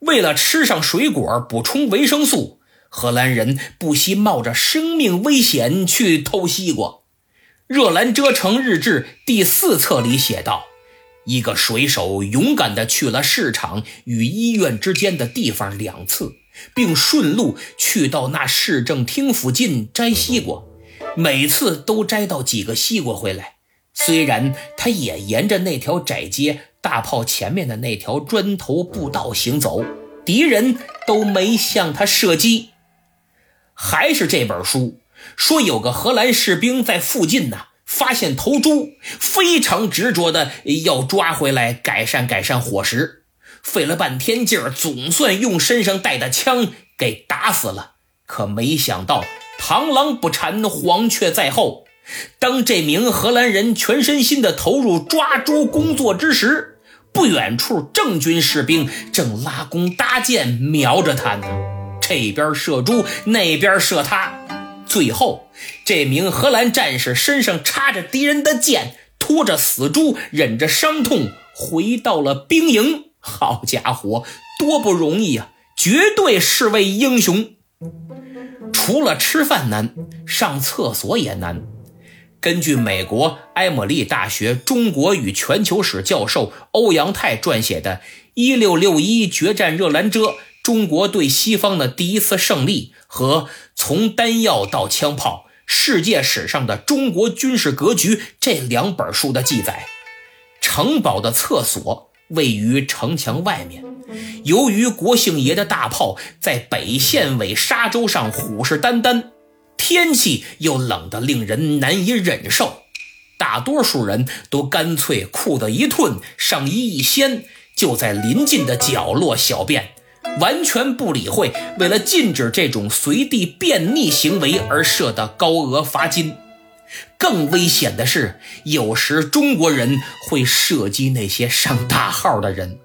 为了吃上水果补充维生素，荷兰人不惜冒着生命危险去偷西瓜。热兰遮城日志第四册里写道：“一个水手勇敢地去了市场与医院之间的地方两次，并顺路去到那市政厅附近摘西瓜，每次都摘到几个西瓜回来。虽然他也沿着那条窄街。”大炮前面的那条砖头步道行走，敌人都没向他射击。还是这本书说，有个荷兰士兵在附近呢，发现头猪，非常执着的要抓回来改善改善伙食，费了半天劲儿，总算用身上带的枪给打死了。可没想到，螳螂捕蝉，黄雀在后。当这名荷兰人全身心地投入抓猪工作之时，不远处郑军士兵正拉弓搭箭瞄着他呢，这边射猪，那边射他。最后，这名荷兰战士身上插着敌人的箭，拖着死猪，忍着伤痛回到了兵营。好家伙，多不容易啊！绝对是位英雄。除了吃饭难，上厕所也难。根据美国埃默利大学中国与全球史教授欧阳泰撰写的《1661决战热兰遮：中国对西方的第一次胜利》和《从丹药到枪炮：世界史上的中国军事格局》这两本书的记载，城堡的厕所位于城墙外面。由于国姓爷的大炮在北线尾沙洲上虎视眈眈。天气又冷得令人难以忍受，大多数人都干脆裤子一褪，上衣一掀，就在临近的角落小便，完全不理会为了禁止这种随地便溺行为而设的高额罚金。更危险的是，有时中国人会射击那些上大号的人。